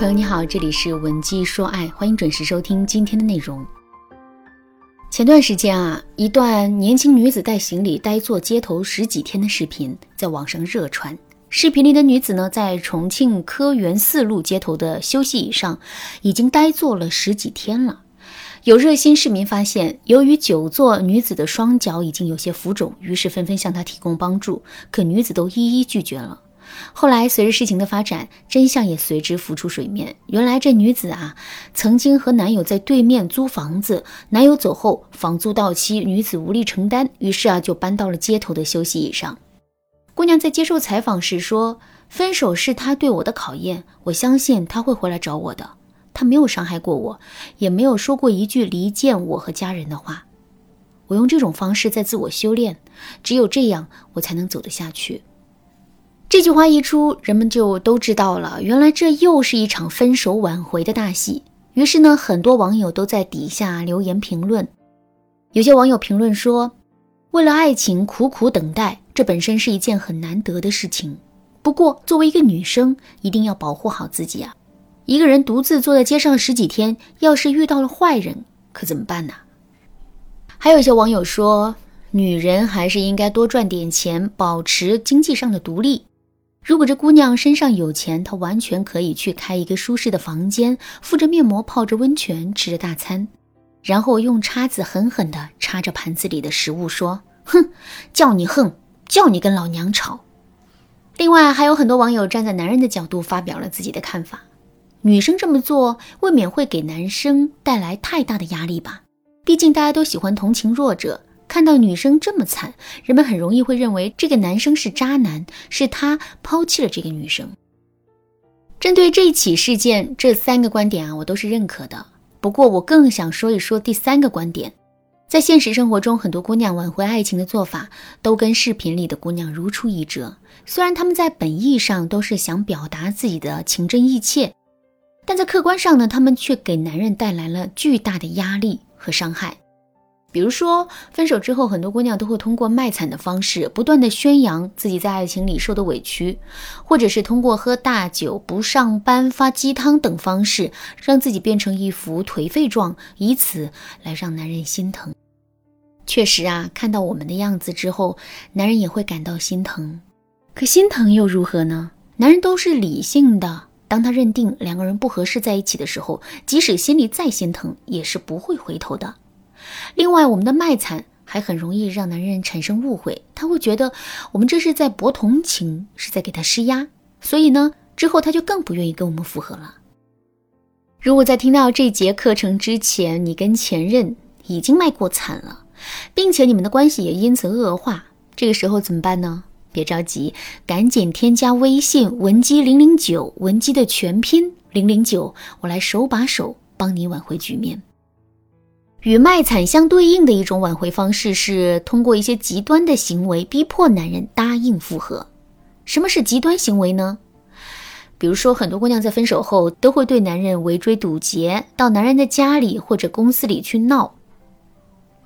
朋友你好，这里是文姬说爱，欢迎准时收听今天的内容。前段时间啊，一段年轻女子带行李呆坐街头十几天的视频在网上热传。视频里的女子呢，在重庆科园四路街头的休息椅上，已经呆坐了十几天了。有热心市民发现，由于久坐，女子的双脚已经有些浮肿，于是纷纷向她提供帮助，可女子都一一拒绝了。后来，随着事情的发展，真相也随之浮出水面。原来，这女子啊，曾经和男友在对面租房子，男友走后，房租到期，女子无力承担，于是啊，就搬到了街头的休息椅上。姑娘在接受采访时说：“分手是他对我的考验，我相信他会回来找我的。他没有伤害过我，也没有说过一句离间我和家人的话。我用这种方式在自我修炼，只有这样，我才能走得下去。”这句话一出，人们就都知道了，原来这又是一场分手挽回的大戏。于是呢，很多网友都在底下留言评论。有些网友评论说：“为了爱情苦苦等待，这本身是一件很难得的事情。不过，作为一个女生，一定要保护好自己啊！一个人独自坐在街上十几天，要是遇到了坏人，可怎么办呢？”还有一些网友说：“女人还是应该多赚点钱，保持经济上的独立。”如果这姑娘身上有钱，她完全可以去开一个舒适的房间，敷着面膜，泡着温泉，吃着大餐，然后用叉子狠狠地插着盘子里的食物，说：“哼，叫你横，叫你跟老娘吵。”另外，还有很多网友站在男人的角度发表了自己的看法：女生这么做，未免会给男生带来太大的压力吧？毕竟大家都喜欢同情弱者。看到女生这么惨，人们很容易会认为这个男生是渣男，是他抛弃了这个女生。针对这起事件，这三个观点啊，我都是认可的。不过，我更想说一说第三个观点。在现实生活中，很多姑娘挽回爱情的做法，都跟视频里的姑娘如出一辙。虽然她们在本意上都是想表达自己的情真意切，但在客观上呢，她们却给男人带来了巨大的压力和伤害。比如说，分手之后，很多姑娘都会通过卖惨的方式，不断的宣扬自己在爱情里受的委屈，或者是通过喝大酒、不上班、发鸡汤等方式，让自己变成一副颓废状，以此来让男人心疼。确实啊，看到我们的样子之后，男人也会感到心疼。可心疼又如何呢？男人都是理性的，当他认定两个人不合适在一起的时候，即使心里再心疼，也是不会回头的。另外，我们的卖惨还很容易让男人产生误会，他会觉得我们这是在博同情，是在给他施压，所以呢，之后他就更不愿意跟我们复合了。如果在听到这节课程之前，你跟前任已经卖过惨了，并且你们的关系也因此恶化，这个时候怎么办呢？别着急，赶紧添加微信文姬零零九，文姬的全拼零零九，我来手把手帮你挽回局面。与卖惨相对应的一种挽回方式是通过一些极端的行为逼迫男人答应复合。什么是极端行为呢？比如说，很多姑娘在分手后都会对男人围追堵截，到男人的家里或者公司里去闹。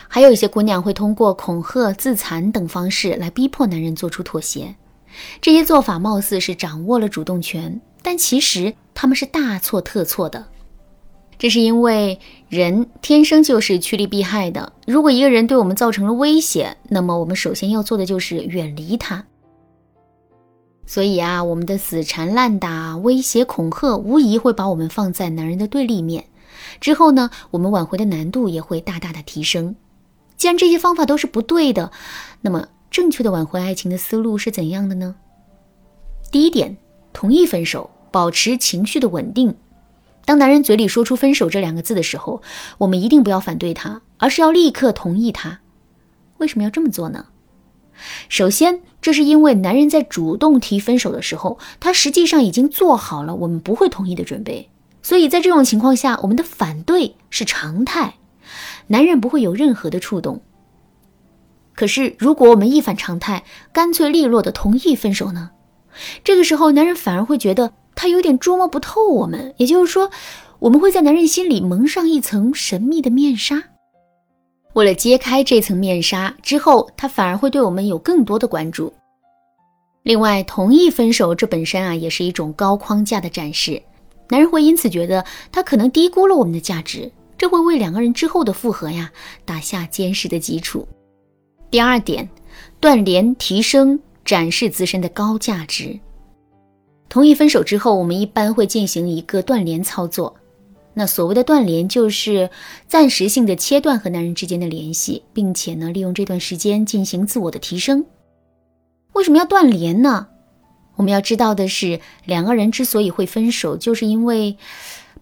还有一些姑娘会通过恐吓、自残等方式来逼迫男人做出妥协。这些做法貌似是掌握了主动权，但其实他们是大错特错的。这是因为人天生就是趋利避害的。如果一个人对我们造成了威胁，那么我们首先要做的就是远离他。所以啊，我们的死缠烂打、威胁恐吓，无疑会把我们放在男人的对立面。之后呢，我们挽回的难度也会大大的提升。既然这些方法都是不对的，那么正确的挽回爱情的思路是怎样的呢？第一点，同意分手，保持情绪的稳定。当男人嘴里说出“分手”这两个字的时候，我们一定不要反对他，而是要立刻同意他。为什么要这么做呢？首先，这是因为男人在主动提分手的时候，他实际上已经做好了我们不会同意的准备，所以在这种情况下，我们的反对是常态，男人不会有任何的触动。可是，如果我们一反常态，干脆利落的同意分手呢？这个时候，男人反而会觉得。他有点捉摸不透我们，也就是说，我们会在男人心里蒙上一层神秘的面纱。为了揭开这层面纱之后，他反而会对我们有更多的关注。另外，同意分手这本身啊，也是一种高框架的展示。男人会因此觉得他可能低估了我们的价值，这会为两个人之后的复合呀打下坚实的基础。第二点，断联提升展示自身的高价值。同意分手之后，我们一般会进行一个断联操作。那所谓的断联，就是暂时性的切断和男人之间的联系，并且呢，利用这段时间进行自我的提升。为什么要断联呢？我们要知道的是，两个人之所以会分手，就是因为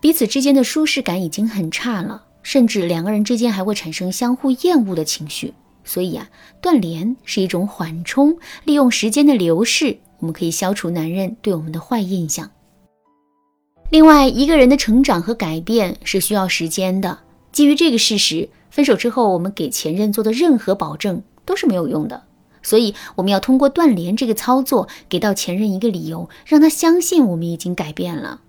彼此之间的舒适感已经很差了，甚至两个人之间还会产生相互厌恶的情绪。所以啊，断联是一种缓冲，利用时间的流逝，我们可以消除男人对我们的坏印象。另外，一个人的成长和改变是需要时间的。基于这个事实，分手之后，我们给前任做的任何保证都是没有用的。所以，我们要通过断联这个操作，给到前任一个理由，让他相信我们已经改变了。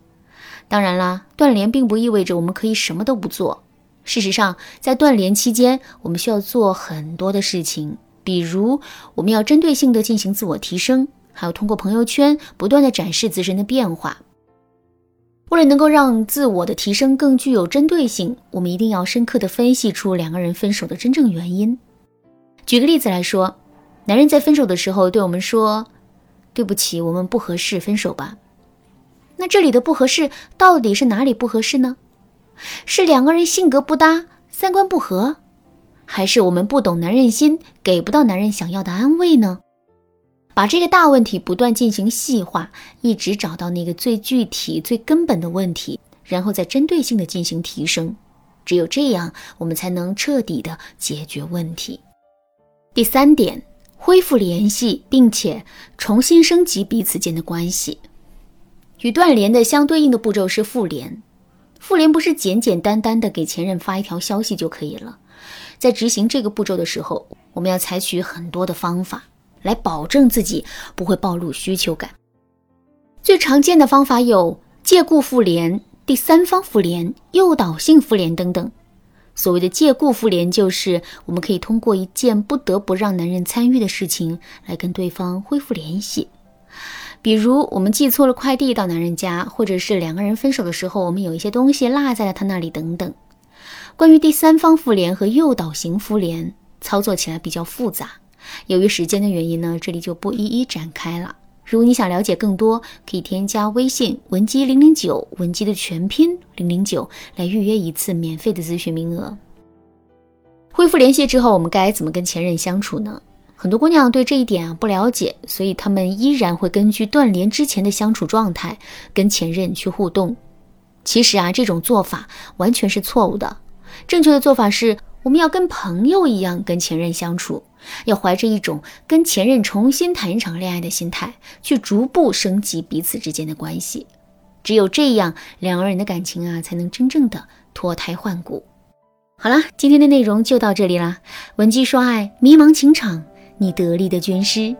当然啦，断联并不意味着我们可以什么都不做。事实上，在断联期间，我们需要做很多的事情，比如我们要针对性的进行自我提升，还要通过朋友圈不断的展示自身的变化。为了能够让自我的提升更具有针对性，我们一定要深刻的分析出两个人分手的真正原因。举个例子来说，男人在分手的时候对我们说：“对不起，我们不合适，分手吧。”那这里的不合适到底是哪里不合适呢？是两个人性格不搭、三观不合，还是我们不懂男人心，给不到男人想要的安慰呢？把这个大问题不断进行细化，一直找到那个最具体、最根本的问题，然后再针对性的进行提升。只有这样，我们才能彻底的解决问题。第三点，恢复联系，并且重新升级彼此间的关系。与断联的相对应的步骤是复联。复联不是简简单单的给前任发一条消息就可以了。在执行这个步骤的时候，我们要采取很多的方法。来保证自己不会暴露需求感。最常见的方法有借故复联、第三方复联、诱导性复联等等。所谓的借故复联，就是我们可以通过一件不得不让男人参与的事情来跟对方恢复联系。比如，我们寄错了快递到男人家，或者是两个人分手的时候，我们有一些东西落在了他那里等等。关于第三方复联和诱导型复联，操作起来比较复杂。由于时间的原因呢，这里就不一一展开了。如果你想了解更多，可以添加微信文姬零零九，文姬的全拼零零九，来预约一次免费的咨询名额。恢复联系之后，我们该怎么跟前任相处呢？很多姑娘对这一点啊不了解，所以她们依然会根据断联之前的相处状态跟前任去互动。其实啊，这种做法完全是错误的。正确的做法是，我们要跟朋友一样跟前任相处。要怀着一种跟前任重新谈一场恋爱的心态，去逐步升级彼此之间的关系。只有这样，两个人的感情啊，才能真正的脱胎换骨。好了，今天的内容就到这里啦。文姬说爱，迷茫情场，你得力的军师。